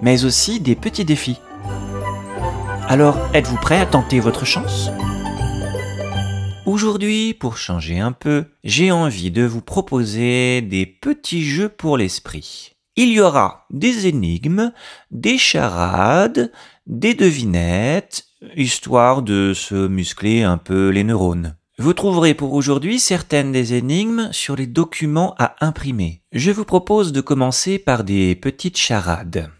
mais aussi des petits défis. Alors, êtes-vous prêt à tenter votre chance? Aujourd'hui, pour changer un peu, j'ai envie de vous proposer des petits jeux pour l'esprit. Il y aura des énigmes, des charades, des devinettes, histoire de se muscler un peu les neurones. Vous trouverez pour aujourd'hui certaines des énigmes sur les documents à imprimer. Je vous propose de commencer par des petites charades.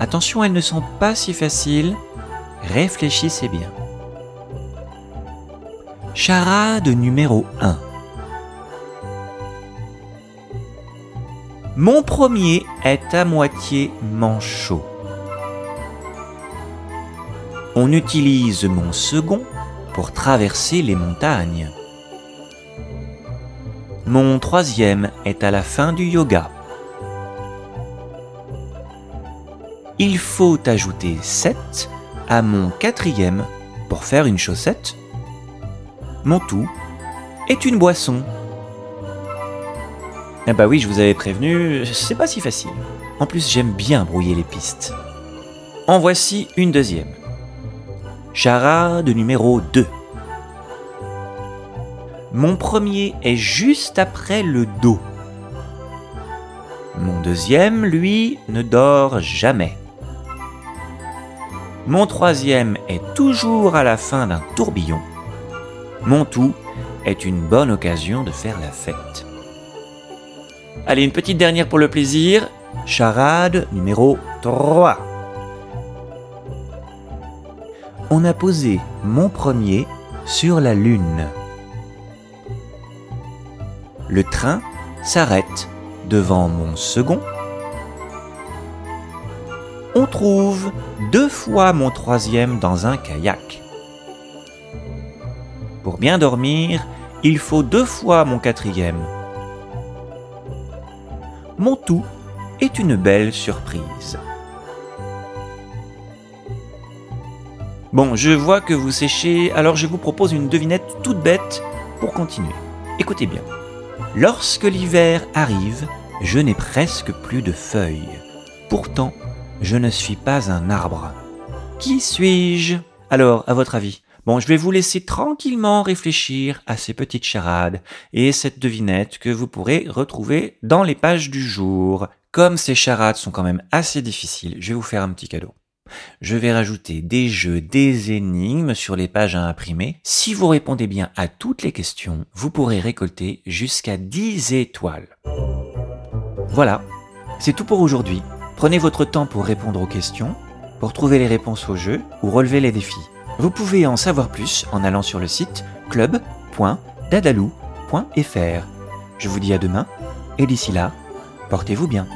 Attention, elles ne sont pas si faciles. Réfléchissez bien. Charade numéro 1. Mon premier est à moitié manchot. On utilise mon second pour traverser les montagnes. Mon troisième est à la fin du yoga. Il faut ajouter 7 à mon quatrième pour faire une chaussette. Mon tout est une boisson. Ah bah oui, je vous avais prévenu, c'est pas si facile. En plus, j'aime bien brouiller les pistes. En voici une deuxième. Charade numéro 2. Mon premier est juste après le dos. Mon deuxième, lui, ne dort jamais. Mon troisième est toujours à la fin d'un tourbillon. Mon tout est une bonne occasion de faire la fête. Allez, une petite dernière pour le plaisir. Charade numéro 3 on a posé mon premier sur la Lune. Le train s'arrête devant mon second. On trouve deux fois mon troisième dans un kayak. Pour bien dormir, il faut deux fois mon quatrième. Mon tout est une belle surprise. Bon, je vois que vous séchez, alors je vous propose une devinette toute bête pour continuer. Écoutez bien. Lorsque l'hiver arrive, je n'ai presque plus de feuilles. Pourtant, je ne suis pas un arbre. Qui suis-je? Alors, à votre avis? Bon, je vais vous laisser tranquillement réfléchir à ces petites charades et cette devinette que vous pourrez retrouver dans les pages du jour. Comme ces charades sont quand même assez difficiles, je vais vous faire un petit cadeau je vais rajouter des jeux, des énigmes sur les pages à imprimer. Si vous répondez bien à toutes les questions, vous pourrez récolter jusqu'à 10 étoiles. Voilà, c'est tout pour aujourd'hui. Prenez votre temps pour répondre aux questions, pour trouver les réponses aux jeux ou relever les défis. Vous pouvez en savoir plus en allant sur le site club.dadalou.fr. Je vous dis à demain et d'ici là, portez-vous bien.